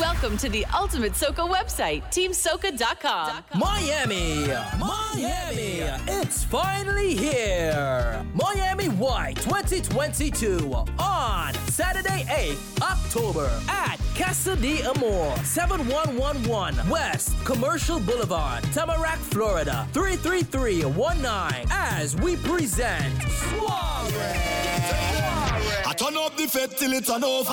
Welcome to the Ultimate Soca website, teamsoca.com. Miami, Miami, it's finally here. Miami White 2022 on Saturday, 8th October at Casa de Amor, 7111 West Commercial Boulevard, Tamarac, Florida, 33319 as we present Soiree. I turn up the fed till it's an over.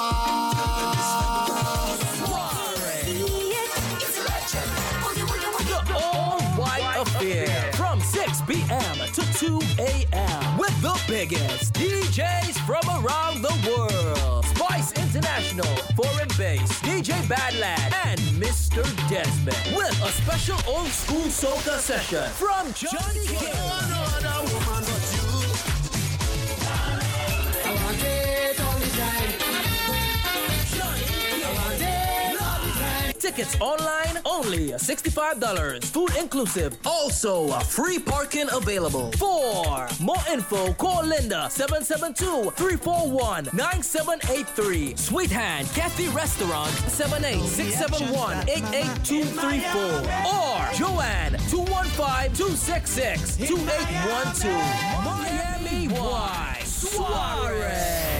Affair from 6 p.m. to 2 a.m. with the biggest DJs from around the world. Spice International, Foreign Base, DJ Badland, and Mr. Desmond with a special old school soca session from Johnny. Tickets online only $65. Food inclusive. Also, a free parking available. For more info, call Linda 772-341-9783. Sweet Hand Cafe Restaurant 78671-88234. Or Joanne 215-266-2812. Miami Wide Soiree.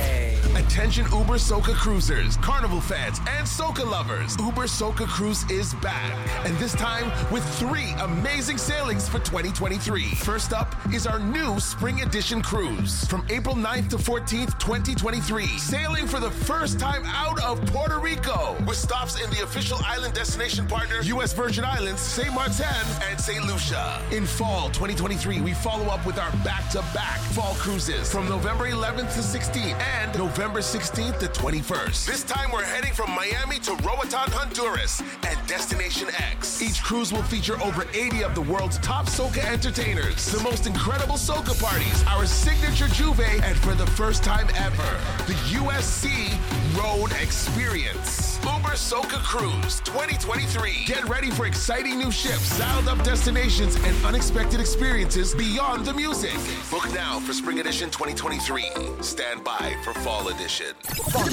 Attention Uber Soca cruisers, carnival fans, and Soca lovers. Uber Soca Cruise is back. And this time with three amazing sailings for 2023. First up is our new Spring Edition cruise from April 9th to 14th, 2023. Sailing for the first time out of Puerto Rico with stops in the official island destination partner, U.S. Virgin Islands, St. Martin, and St. Lucia. In fall 2023, we follow up with our back to back fall cruises from November 11th to 16th and November 16th to 21st. This time we're heading from Miami to Roatan, Honduras at Destination X. Each cruise will feature over 80 of the world's top soca entertainers, the most incredible soca parties, our signature J'ouvert, and for the first time ever, the USC Road Experience. Uber Soca Cruise 2023. Get ready for exciting new ships, dialed up destinations, and unexpected experiences beyond the music. Book now for Spring Edition 2023. Stand by for Fall Edition.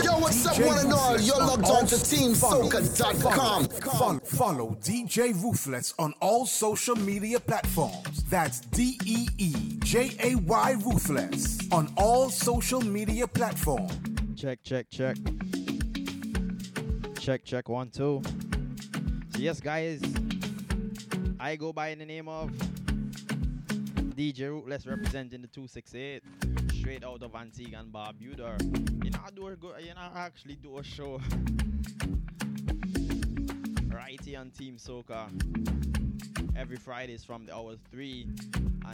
Yo, what's up, one and all? You're logged on to TeamSoca.com. Follow, follow DJ Ruthless on all social media platforms. That's D E E J A Y Ruthless on all social media platforms. Check, check, check. Check, check, one, two. So, yes, guys, I go by the name of DJ Ruthless representing the 268 straight out of Antigua and Barbuda. You know, I do a good, you know, I actually do a show right here on Team Soca every Fridays from the hour 3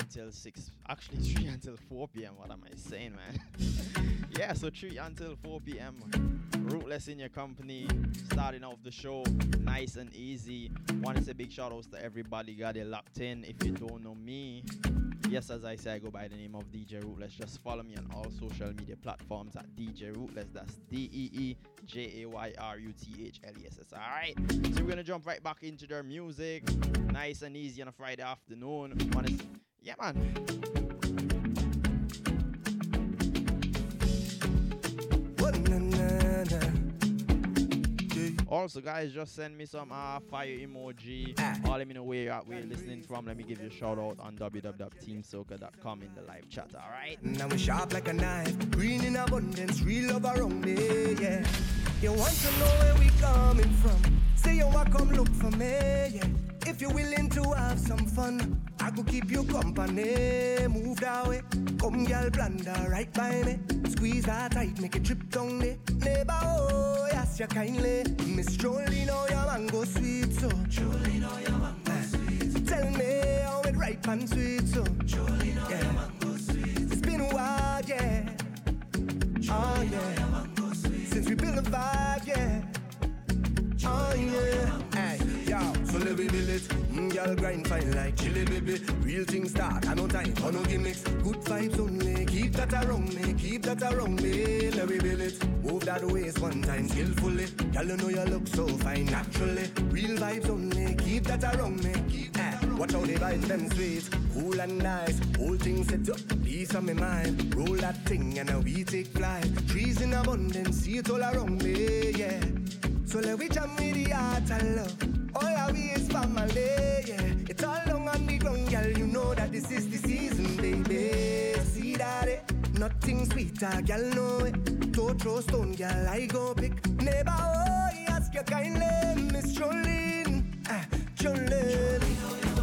until 6 actually 3 until 4 p.m. what am I saying man yeah so 3 until 4 p.m. Mm. Ruthless in your company starting off the show nice and easy. Want to say big shout outs to everybody got it locked in. If you don't know me yes as I say I go by the name of DJ Ruthless. Just follow me on all social media platforms at DJ Ruthless. That's D-E-E J-A-Y-R-U-T-H-L-E-S-S alright so we're gonna jump right back into their music. Nice and easy on a Friday afternoon. S- yeah, man. Also, guys, just send me some uh, fire emoji. Or let me know where you're at, where you're listening from. Let me give you a shout out on www.teamsoca.com in the live chat. All right. Now we sharp like a knife, green in abundance, real love around me, yeah. You want to know where we coming from? Say you want come look for me, yeah. If you're willing to have some fun, I could keep you company. Move that way, come girl, blunder right by me. Squeeze that tight, make it trip down there. Neighbor, oh, yes, you kindly. Miss Jolene, oh, your mango sweet, so. Jolene, oh, your mango sweet. Tell me how it ripe and sweet, so. Jolene, oh, your mango sweet. It's been a while, yeah. Ah, oh, yeah. Since we built a vibe, yeah. Oh, yeah. Hey, yo, so let me build it. Mm, girl, grind fine like chili, baby. Real things start, I no time for no gimmicks. Good vibes only, keep that around me, keep that around me. Let me build it. Move that waist one time skillfully. Girl, you know you look so fine naturally. Real vibes only, keep that around me. Keep that around Watch how they vibes them sweet, cool and nice. Whole thing set up, peace on my mind. Roll that thing and we take flight. Trees in abundance, see it all around me, yeah. So let we jam with lot of love. All we is family, yeah. It's all long on the ground, girl. You know that this is the season, baby. See that it? Nothing sweeter, girl, know it. Don't throw stone, girl, I go pick. Neighbor, oh, ask your kindly, Miss Jolene. Ah, Jolene.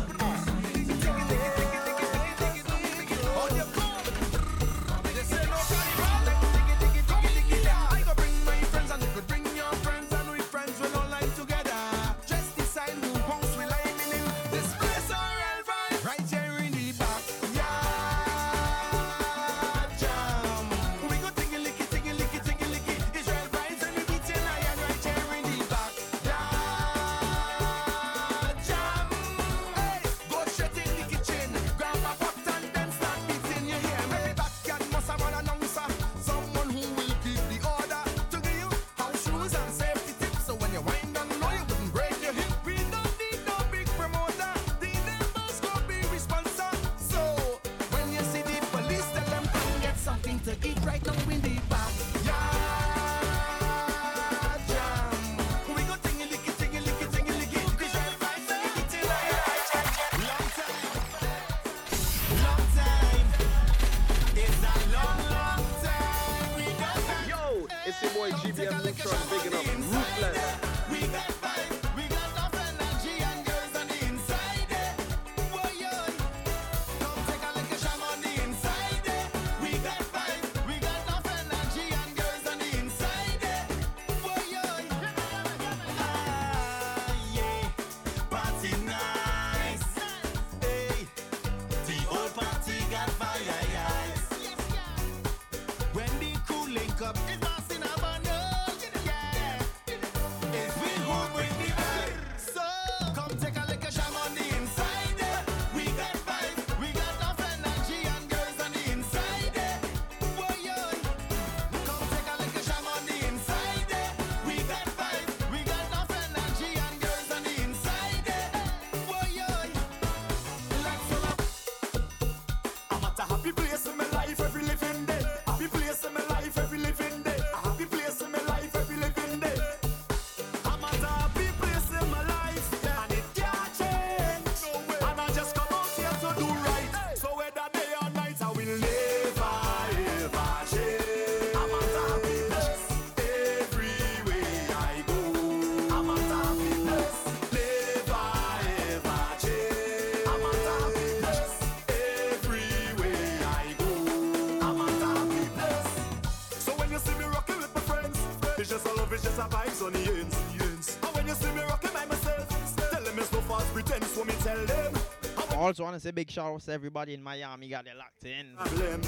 Also want to say big shout out to everybody in Miami got it locked in. And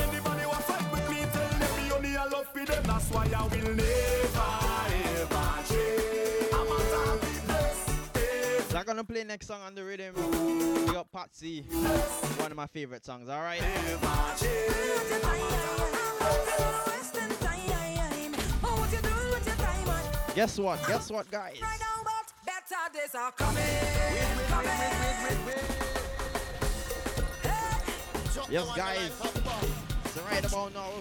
anybody who fight with me, tell them I love for them. That's why I will never ever change. A So I'm gonna play next song on the rhythm. We got Patsy, one of my favorite songs. All right. Guess what? Guess what, guys? days are coming. Yes, guys. So right about now,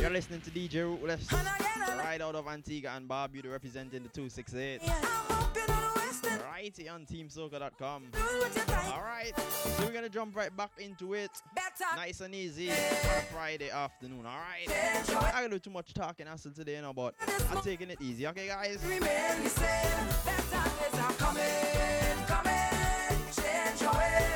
you're listening to DJ Ruthless. Right out of Antigua and Barbuda representing the 268. Right here on TeamSoca.com. Alright, so we're gonna jump right back into it. Nice and easy on a Friday afternoon, alright? I gonna do too much talking hassle today, you know, but I'm taking it easy, okay guys? coming, coming, change your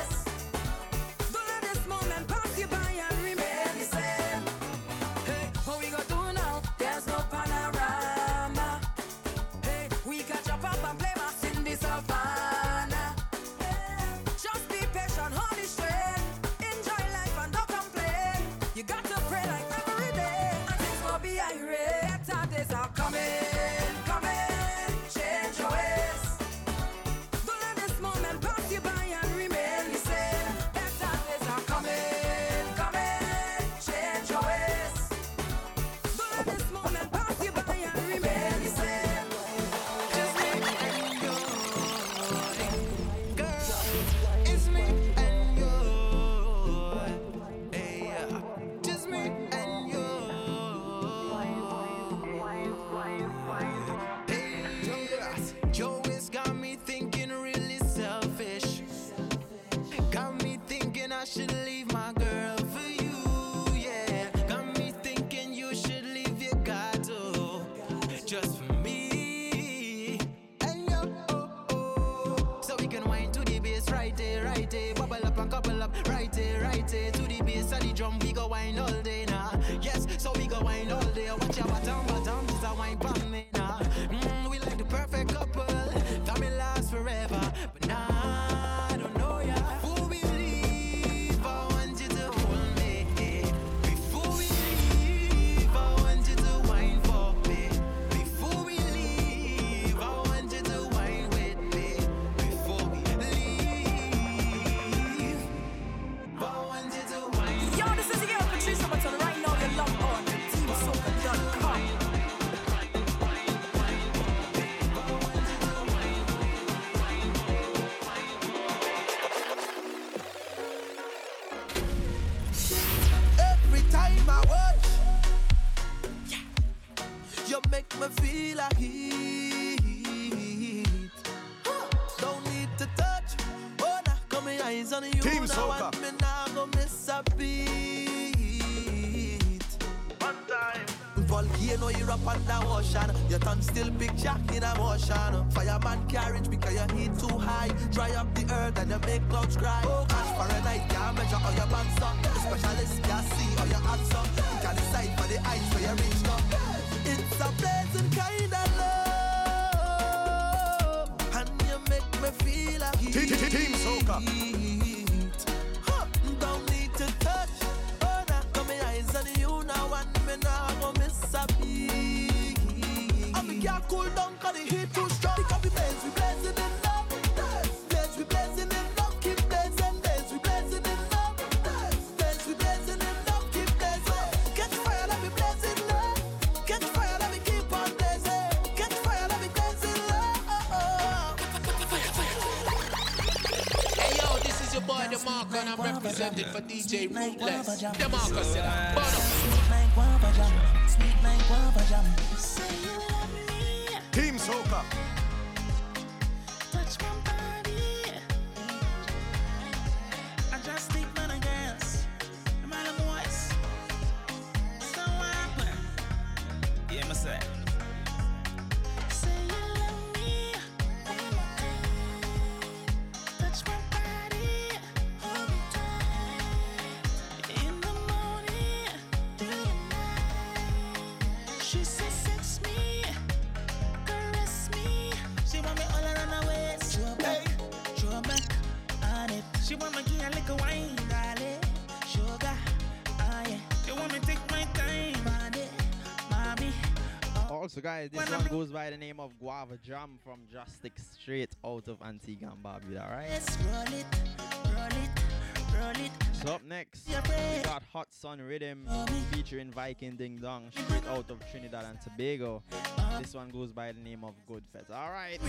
me feel a heat. Don't need to touch. Oh, now come in eyes on you. Team now want me now go miss a beat. One time. Volcano Europe and the ocean Your tongue still big jack in a motion Fireman carriage because your heat too high Dry up the earth and you make clouds cry Oh gosh, can't measure your up Specialist can see your hands up Can decide for the heights where Team, team, team Don't need to touch. Oh, now come my eyes on you now, and me now I miss a beat. I'm cool the heat too strong. Send it for DJ Ruthless. Demarcus, Team Soca. guys, this one goes by the name of Guava Jam from Drastic straight out of Antigua and Barbuda, right? Let's roll it, roll it, roll it. So up next, we got Hot Sun Rhythm featuring Viking Ding Dong straight out of Trinidad and Tobago. This one goes by the name of Good Fest. Alright,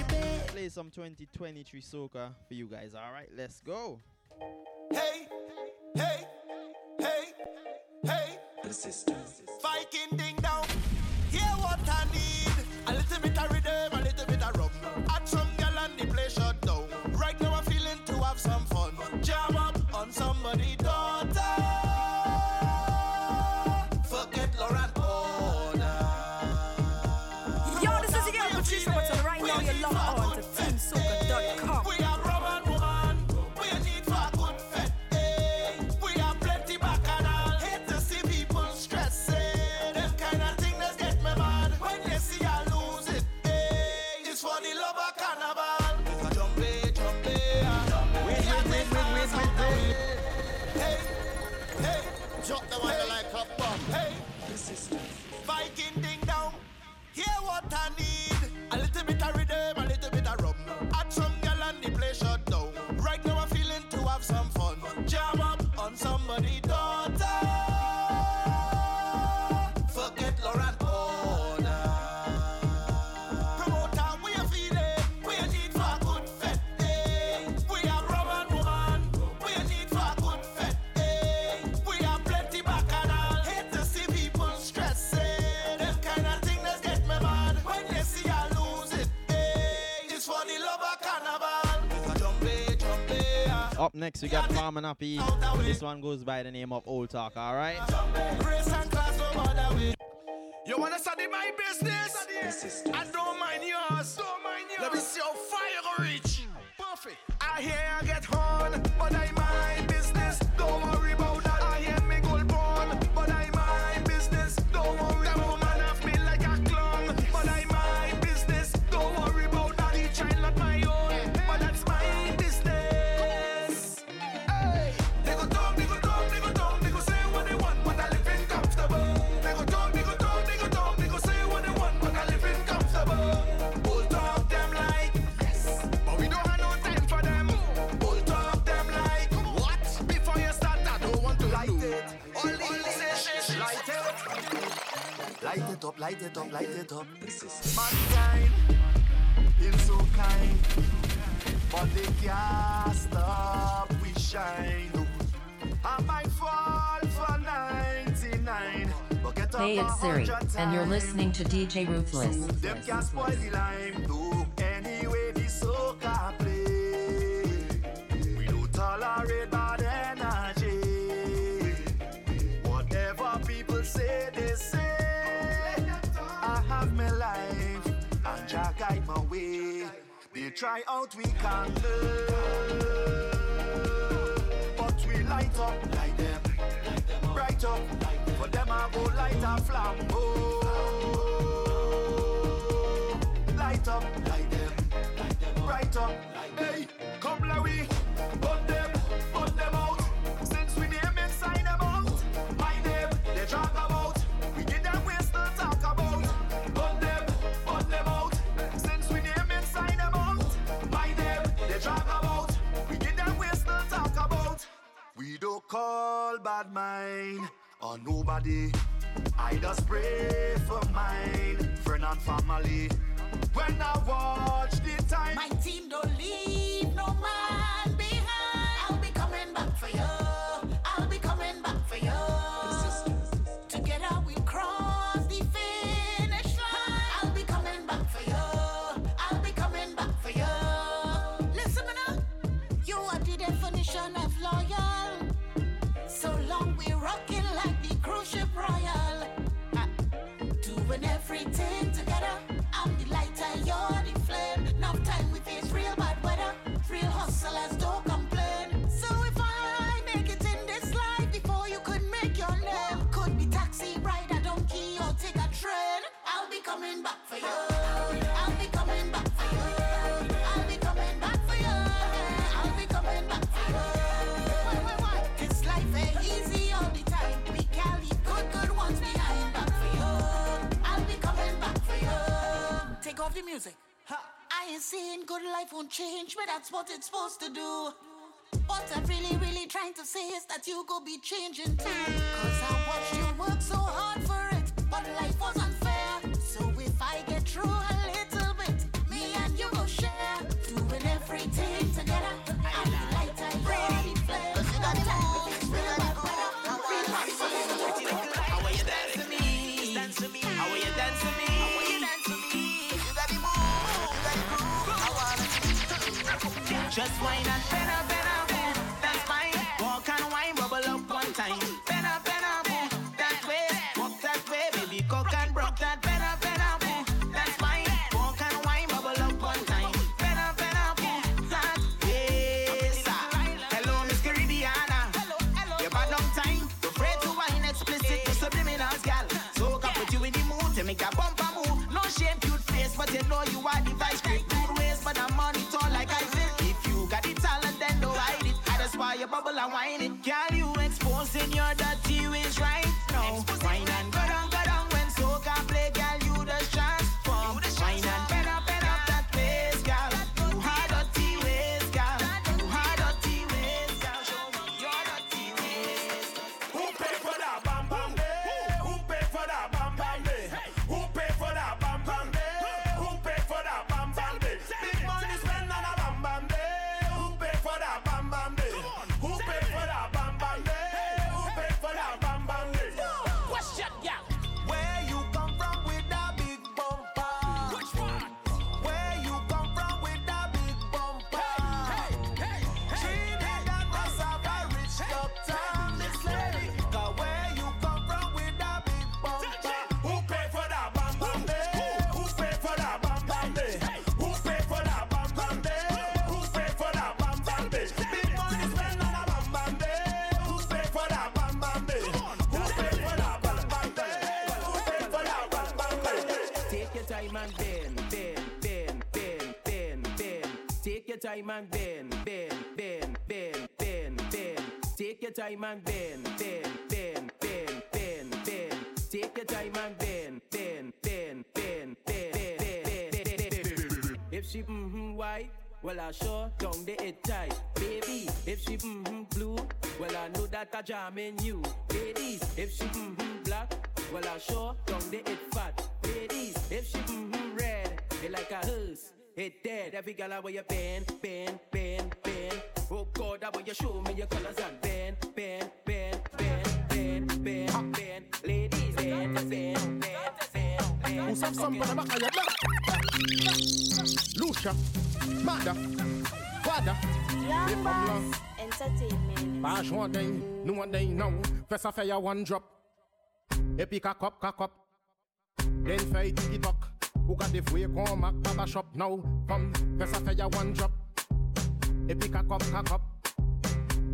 play some 2023 soca for you guys. Alright, let's go. Hey, hey, hey, hey, hey. Viking Ding Dong hear what I need. A little bit of rhythm, Up next, we got Farmer Nappy. This one goes by the name of Old Talk, alright? You wanna study my business? I don't mind yours. Don't mind yours. Let me see how fire reach. Perfect. I hear I get. it up, light it up, light it up. This is mankind, been so kind, but they can't stop. We shine. I might fall for 99, but get Hey, it's Siri, and you're listening to DJ Ruthless. So them can't spoil the lime, though. Anyway, play. We don't tolerate. try out, we can learn. But we light up, like them, bright up. For them I go light a flambeau. that's what it's supposed to do. What I'm really, really trying to say is that you could be changing too. Cause I watched you work so hard. time and bend, bend, bend, bend, bend, bend. Take your time and bend, bend, bend, bend, bend, bend. Take your time and bend, bend, bend, bend, bend, bend. Take your time and bend, bend, bend, bend, bend, bend, bend. If she mm-hmm white, well I sure don't the it tight, baby. If she mm-hmm blue, well I know that I jam in you, ladies. If she mm-hmm black. Well, I sure don't they it fat. Ladies, if she mm-hmm red, it like a hearse, it dead. Every gal wear your been, been, been, been. Oh God, I wear you show me your colors and been, been, been, been, been, been, been. Ladies, been, been, been, been. Usap samba na baka yabla Lucia Mada Wada Lambas Entertainment Pas joint day, No one day now Fais ça one drop Et puis kakop, kakop. Then fay tiki. Ou ka defwe kon mak baba shop now. Pam, fè sa fè ya one drop. Et puis kakop, kakop.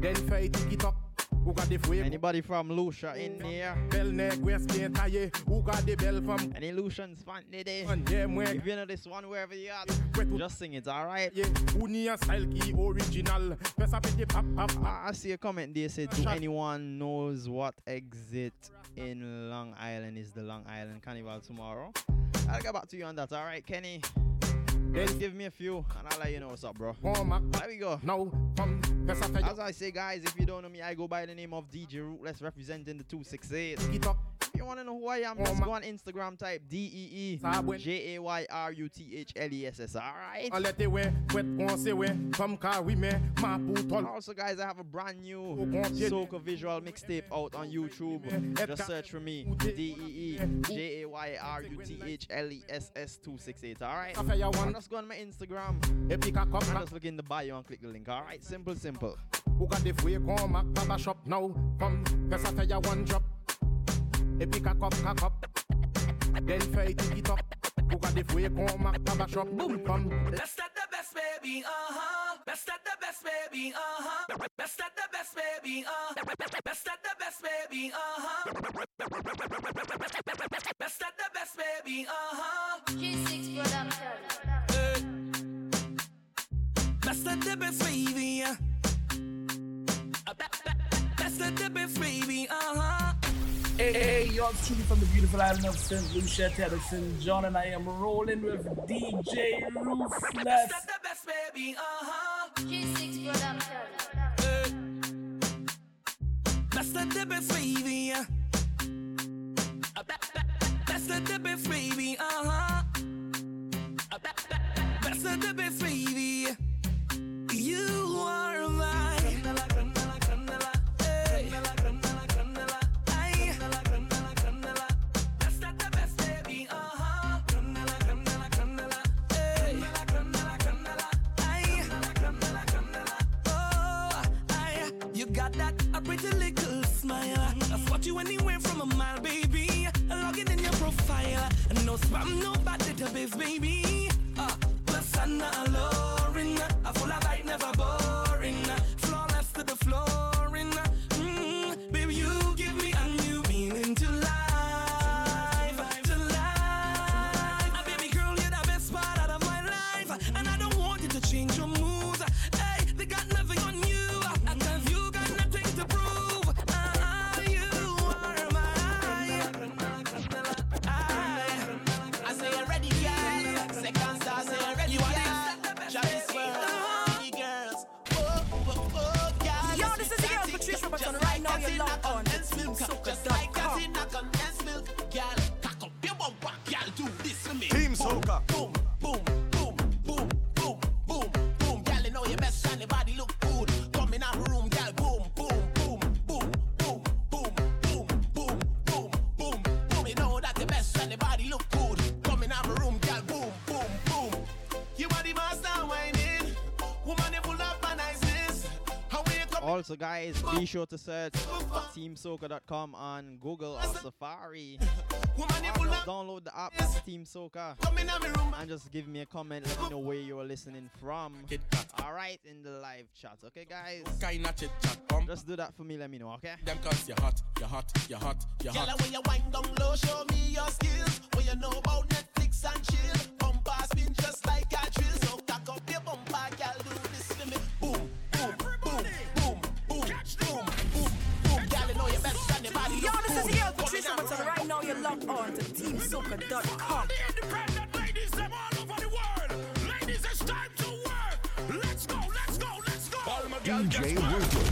Then fay TikTok. Who got the way? Anybody from Lucia in here? Bell neck, waist paint taille. Who got the bell from? Any Lucians fan today? If you know this one wherever you are, just sing it, alright? Yeah, Uni a style key original. I pity pop pop. I see a comment there said, Do anyone knows what exit in Long Island is the Long Island Carnival tomorrow? I'll get back to you on that, alright, Kenny? Just give me a few and I'll let you know what's up, bro. There we go. Now, from first I fire. As I say, guys, if you don't know me, I go by the name of DJ Ruthless representing the 268. You want to know who I am, just go on Instagram, type D E E J A Y R U T H L E S S. Alright? On let the way, wet on say way. Come car we me, ma put Also, guys, I have a brand new Soca visual mixtape out on YouTube. Just search for me D E E J A Y R U T H L E S S 268. Alright? And Just go on my Instagram. And just look in the bio and click the link. Alright? Simple, simple. Who got the way come back shop now? From first I fire one drop et puis qu'à cop, qu'à cop. Then feuille qui top, pour qu'à défouiller qu'on marque pas shop, boom, come. Let's get the best baby, uh-huh. Let's start the best baby, uh-huh. Let's the best baby, uh-huh. Let's the best baby, uh-huh. Let's the best baby, uh-huh. G6 production. That's the best, baby. Uh-huh. That's the best, baby. Uh huh. Hey, hey, you're tuning from the beautiful island of St. Lucia, Tennessee. John and I am rolling with DJ Ruthless. Let's the best, baby, uh-huh. G6 Production. Let's start the best, baby, uh. Let's the best, baby, uh-huh. Let's start the best, baby. You are mine. me. Guys, be sure to search teamsoca.com on Google or Safari. Download the app Team Soca and just give me a comment. Let me know where you're listening from. All right, in the live chat. Okay, guys. Just do that for me. Let me know. Okay. Them cause you're hot, you're hot, you're hot, you're Girl, hot. when you wind down low, show me your skills. What you know about Netflix and chill. Bumper stay locked on to TeamSoca.com. Independent ladies, them all over the world. Ladies, it's time to work. Let's go, let's go, let's go. DJ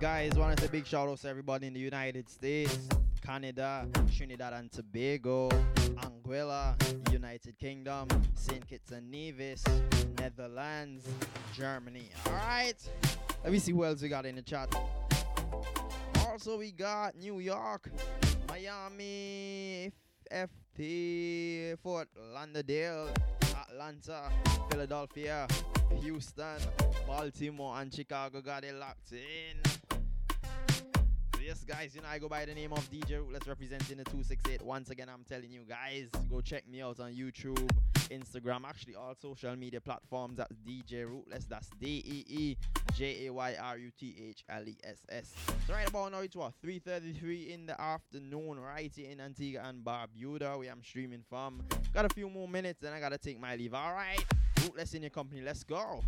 guys, want to say big shout outs to everybody in the United States, Canada, Trinidad and Tobago, Anguilla, United Kingdom, Saint Kitts and Nevis, Netherlands, Germany. All right, let me see who else we got in the chat. Also, we got New York, Miami, FT, Fort Lauderdale, Atlanta, Philadelphia, Houston, Baltimore, and Chicago got it locked in. Yes, guys, you know I go by the name of DJ Let's representing the 268. Once again, I'm telling you guys, go check me out on YouTube, Instagram, actually all social media platforms. That's DJ Ruthless. That's D E E J A Y R U T H L E S S. So right about now it's what 3:33 in the afternoon, right here in Antigua and Barbuda, where I'm streaming from. Got a few more minutes, then I gotta take my leave. All right, Ruthless in your company. Let's go.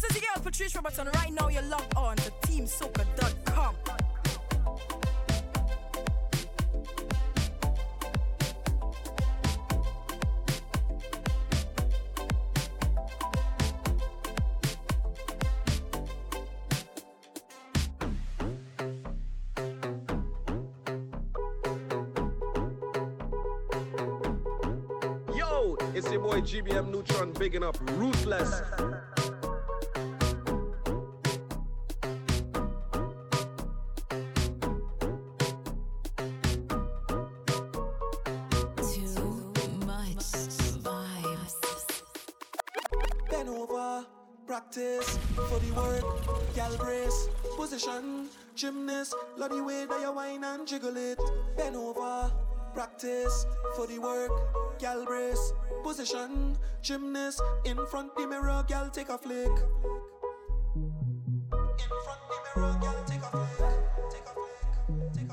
This is your girl Patrice Robertson. Right now, you're logged on to TeamSoca.com. Yo, it's your boy GBM Nutron bigging up Ruthless. Position, gymnast, love the way that you whine and jiggle it. Bend over, practice for the work, gal brace, position, gymnast, in front the mirror, gal take a flick. In front the mirror, gal take a flick. Take a flick. Take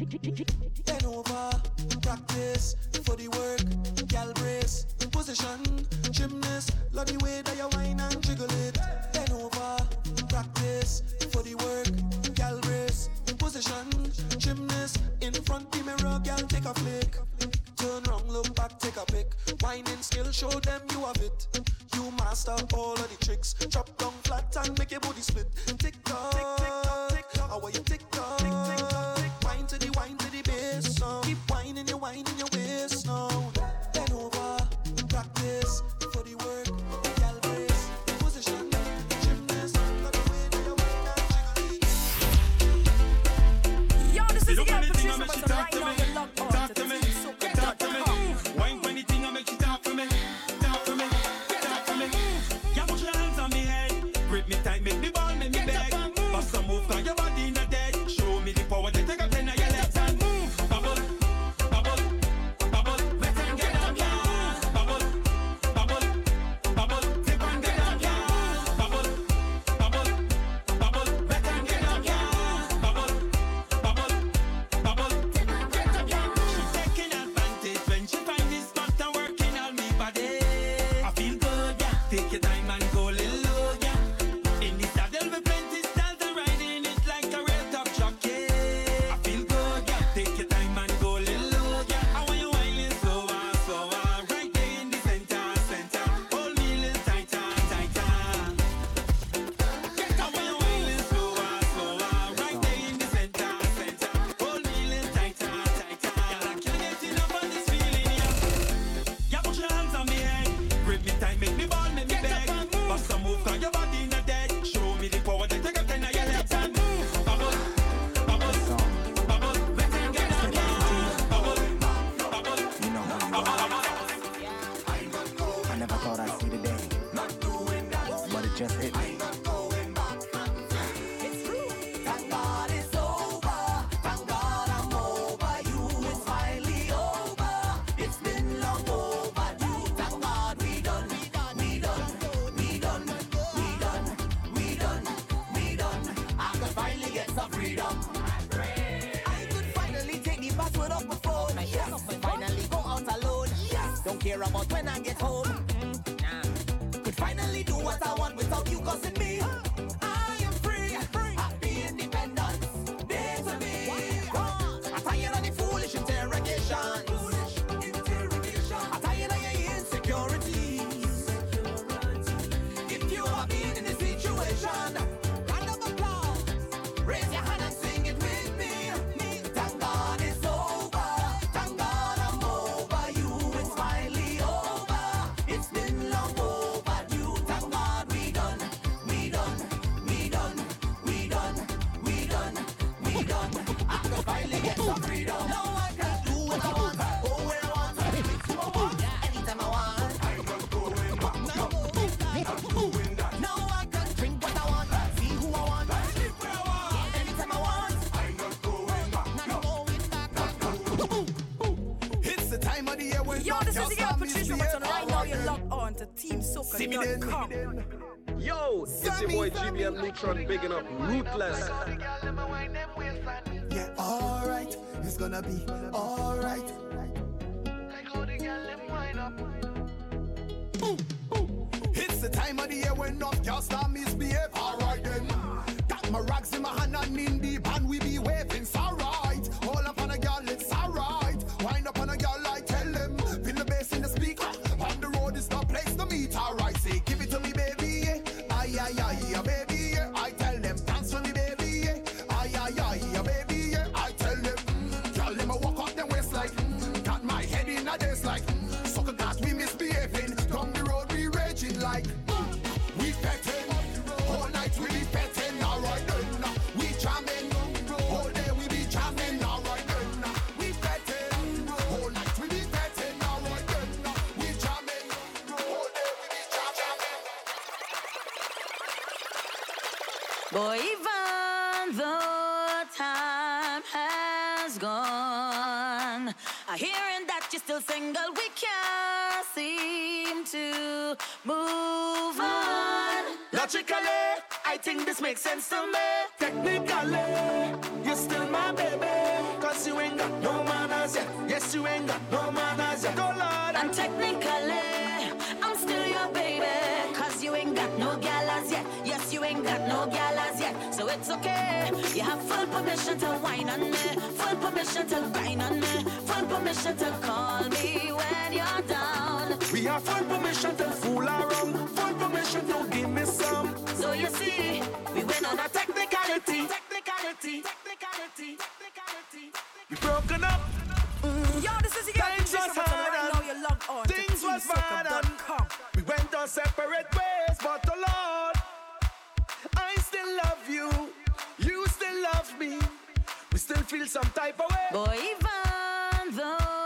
a flick. Bend over, Patron bigging up Ruthless. Yeah, alright, it's gonna be alright. Technically, I think this makes sense to me. Technically, you're still my baby. Cause you ain't got no manners yet. Yes, you ain't got no manners yet. Oh Lord, and technically, I'm still your baby. Cause you ain't got no galas yet. Yes, you ain't got no galas yet. So it's okay. You have full permission to whine on me. Full permission to grind on me. Full permission to call me when you're down. We have full permission to fool around technicality. Technicality. Technicality. Technicality. You broken up. Mm. Yo, this is your Times was hard right Things was bad We went our separate ways But the Lord I still love you You still love me We still feel some type of way Boy, even though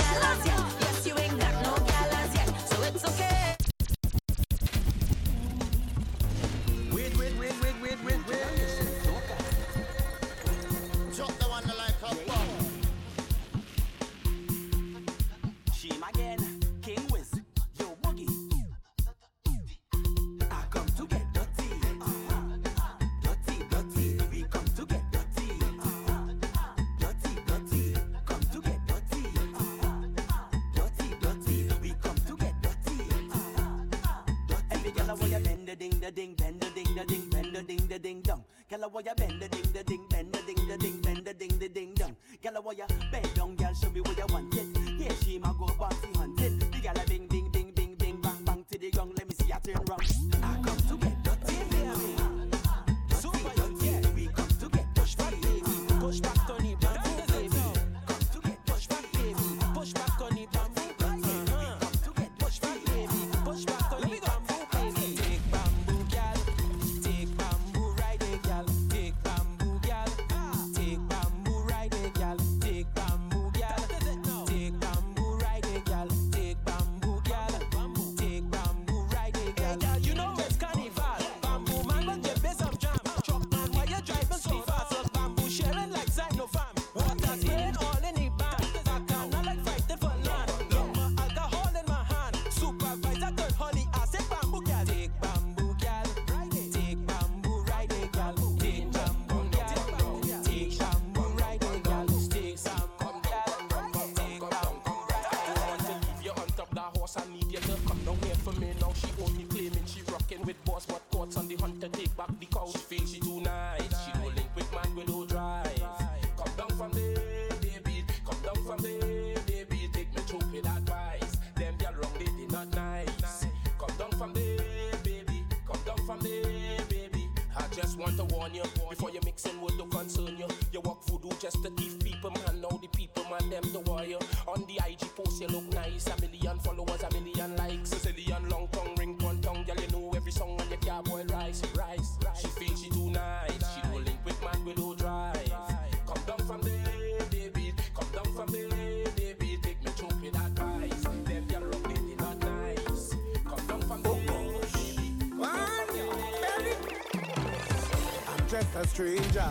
stranger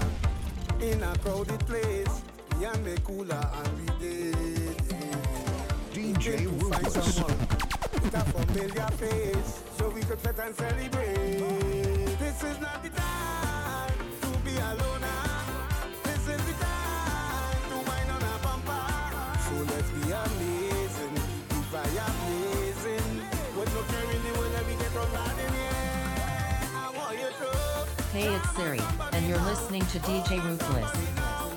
in a crowded place. Yeah, me cooler and we did. DJ Rufus. With a familiar face, so we could fit and celebrate. Hey, it's Siri, and you're listening to DJ Ruthless.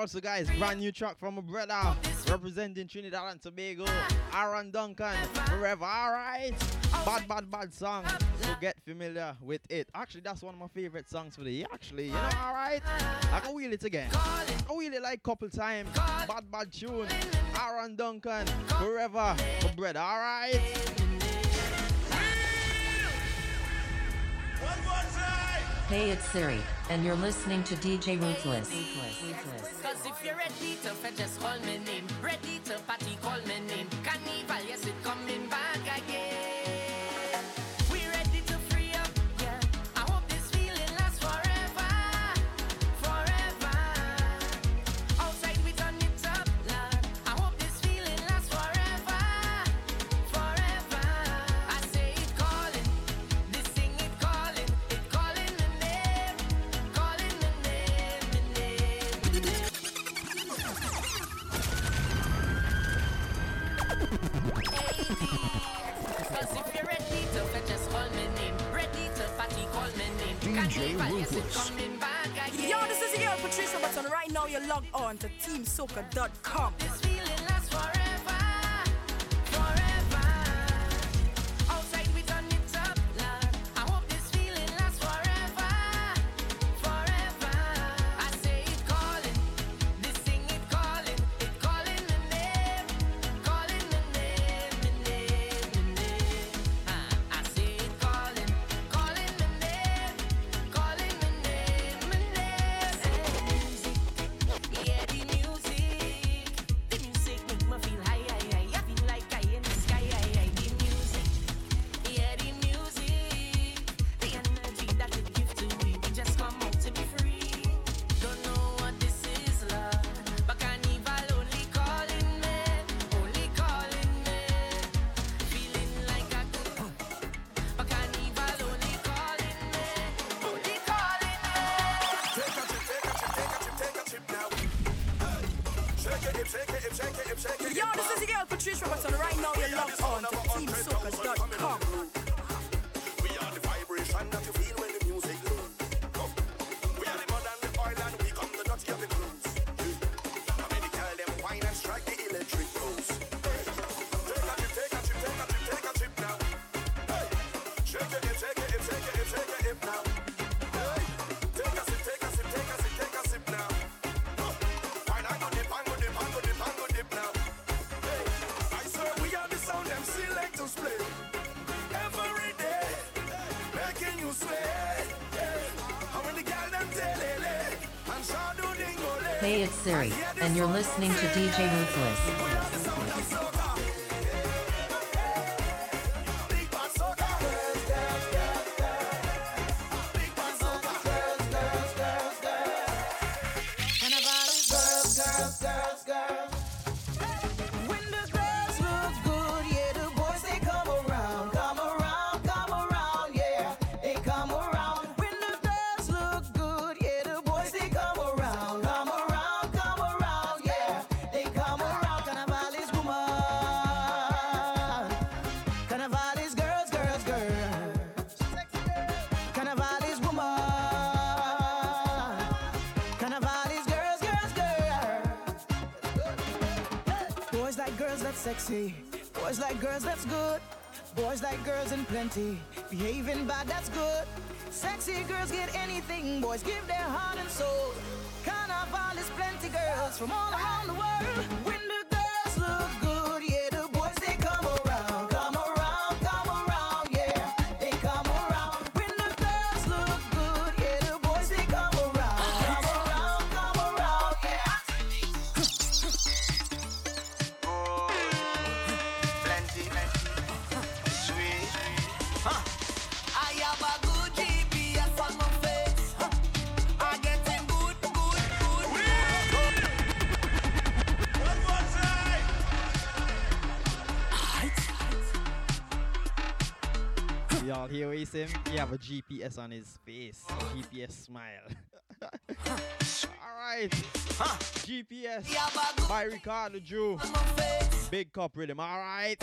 also, guys, brand new track from a brother representing Trinidad and Tobago, Aaron Duncan, forever. All right, bad, bad, bad song. So get familiar with it. Actually, that's one of my favorite songs for the year. Actually, you know, all right, I can wheel it again. I wheel it like couple times. Bad, bad tune. Aaron Duncan, forever, for brother. All right. One, one, five. Hey, it's Siri, and you're listening to DJ Ruthless. Cause if you're ready to fetch, just call name. Ready to party, call me. now you log on to TeamSoca.com. Hey, it's Siri, and you're listening to DJ Ruthless. Sexy girls get anything, boys give their heart and soul. Carnival is plenty girls from all around the world. notice him, he have a GPS on his face. GPS smile. Alright. Huh. GPS. By Ricardo Drue. Big cup rhythm. Alright.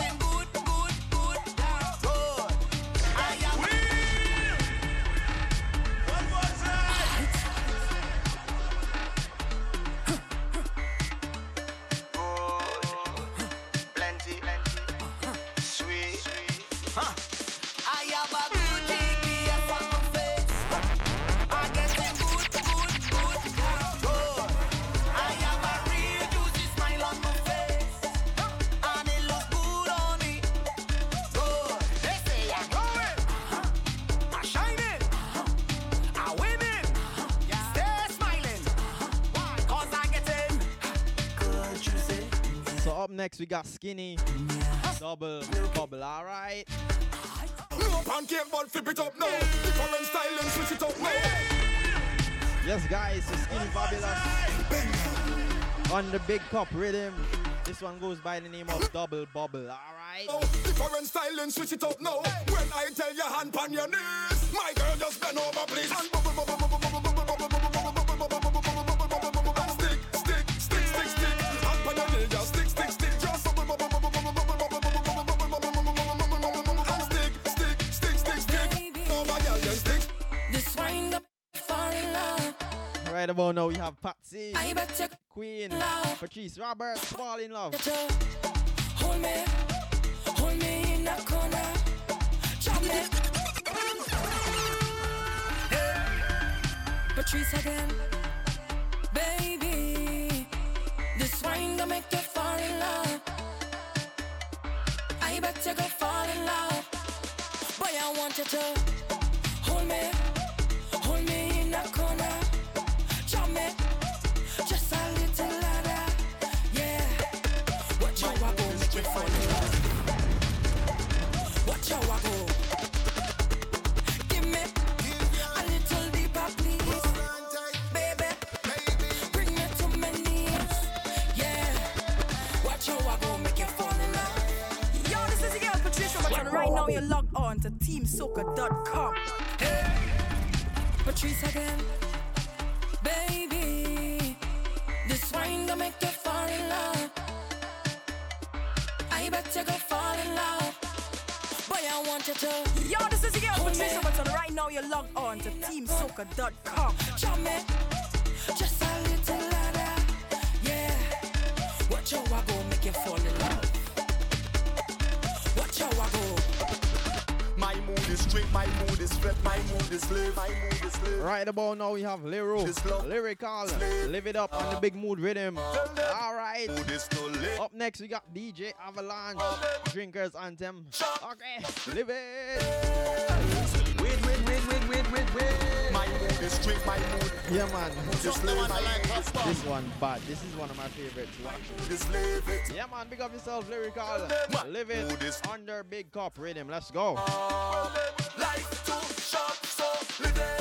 Next we got Skinny. Double bubble, alright. No pancake, but flip it up now. Different style and switch it up now. Yes, guys, so Skinny Fabulous on the big cup rhythm. This one goes by the name of Double Bubble, alright? Different oh, style and switch it up now. When I tell you hand on your knees, my girl just bend over, please. And bubble, bubble, bubble, bubble, wind up, fall in love. Right about now, we have Patsy, I bet Queen, Love. Patrice Roberts, Fall in Love. hold me, hold me in the corner. Chop me. Patrice again, baby. This wine gonna make you fall in love. I bet you go fall in love. Boy, I want you to hold me, Patrice Right now, you're locked on to TeamSoca.com. Patrice again. Baby, this wine gonna make you Yo, this is your girl Patricia and right now you're logged on to TeamSoca.com. Chop me, just a little louder. Yeah. Watch how I go make you fall in is straight, my mood is flat, my mood is live, my mood is live. Right about now, we have Lyro, Lyrikal, Live It Up on the uh, big mood rhythm. Alright. Up next, we got DJ Avalanche, Drinkers Anthem. Okay, live it. Wait, wait, wait, wait. My mood is straight, my mood. Yeah, man. Just live my life. This one bad. This is one of my favorites. Watch. Just live it. Yeah, man. Big up yourself, Lyrikal. Live it under big cup rhythm. Let's go. Life too short, so live it.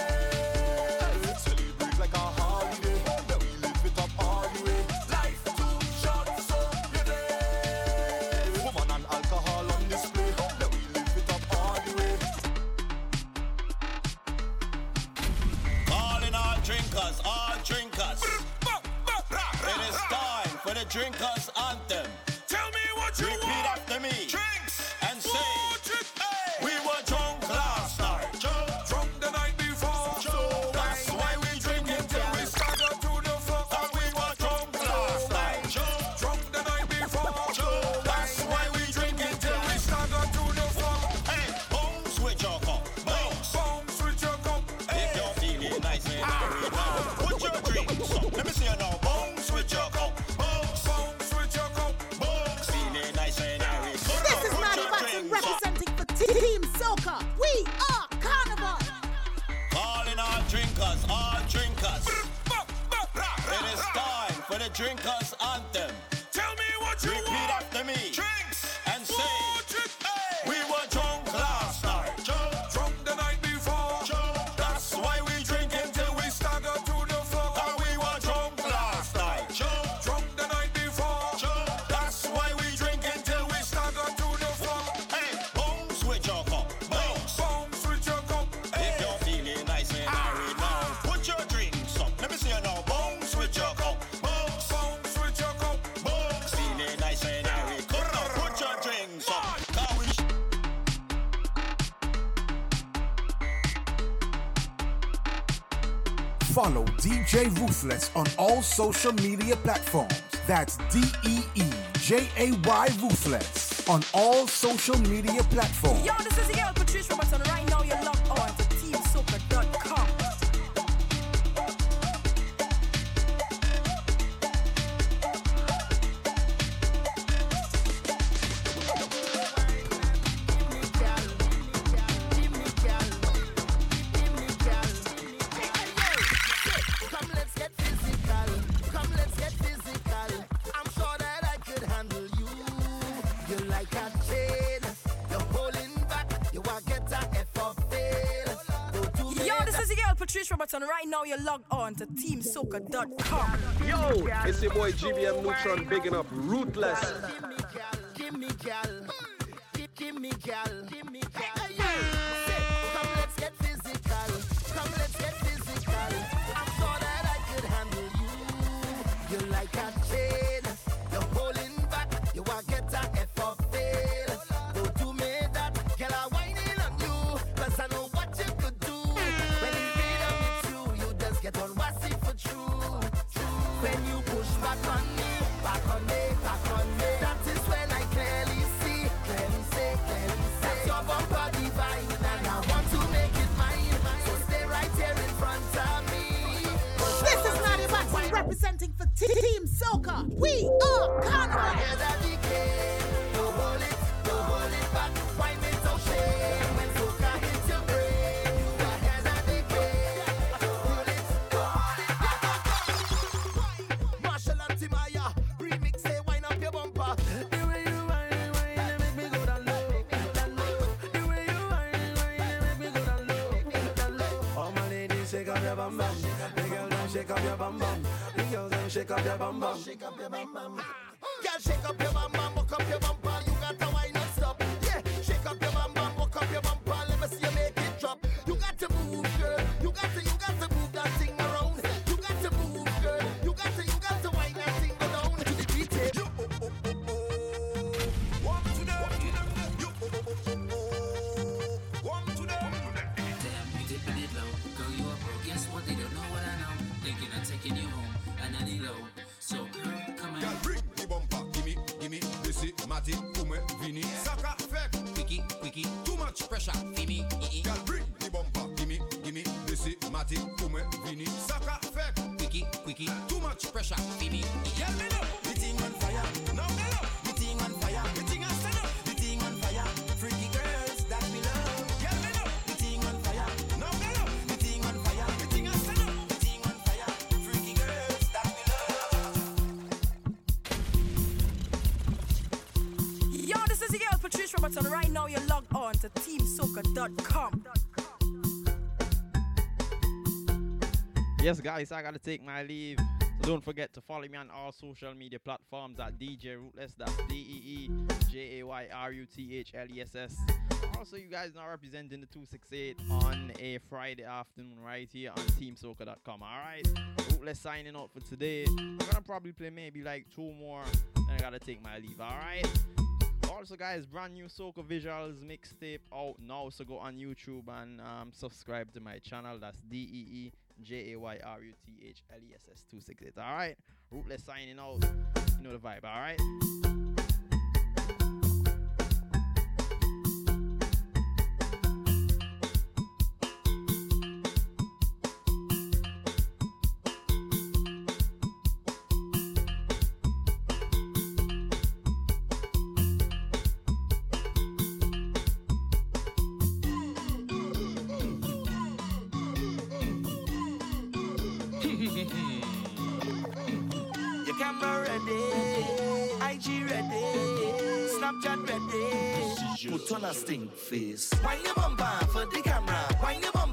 Follow DJ Ruthless on all social media platforms. That's D E E J A Y Ruthless on all social media platforms. Yo, this is your girl Patricia Roberts, and right now you're logged on now you're logged on to TeamSoca.com. Yo, it's your boy GBM Nutron bigging up ruthless. shake up your bum bum. The girl them shake up your bum bum. The girl them shake up your bum bum. Yes, guys, I gotta take my leave. So don't forget to follow me on all social media platforms at DJ Ruthless. That's D E E J A Y R U T H L E S S. Also, you guys now representing the 268 on a Friday afternoon right here on TeamSoca.com. All right, Ruthless signing out for today. I'm gonna probably play maybe like two more, and I gotta take my leave. All right. Also, guys, brand new Soca Visuals mixtape out now. So go on YouTube and um, subscribe to my channel. That's D E E J A Y R U T H L E S S 268. All right. Ruthless signing out. You know the vibe. All right. Instagram ready, IG ready, Snapchat ready. Put on a stink face. Why you bumper for the camera? Why you?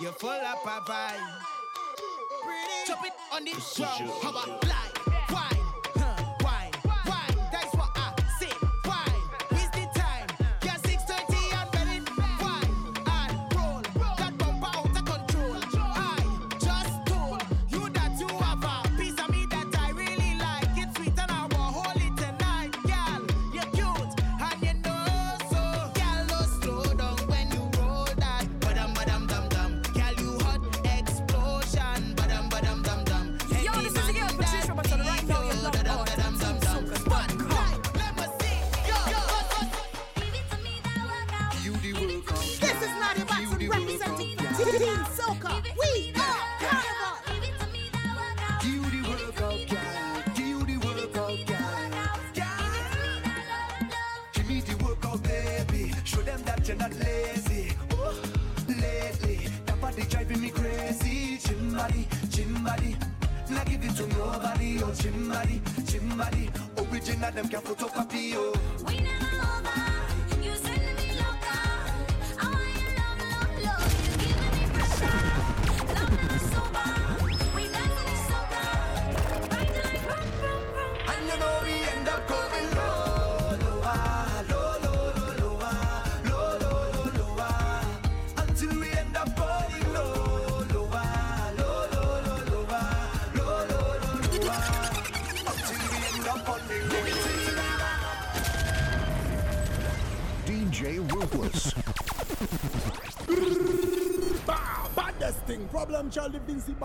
You're full up a vibe. Chop it on the drum. How about life?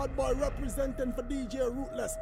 Bad Boy representing for DJ Ruthless.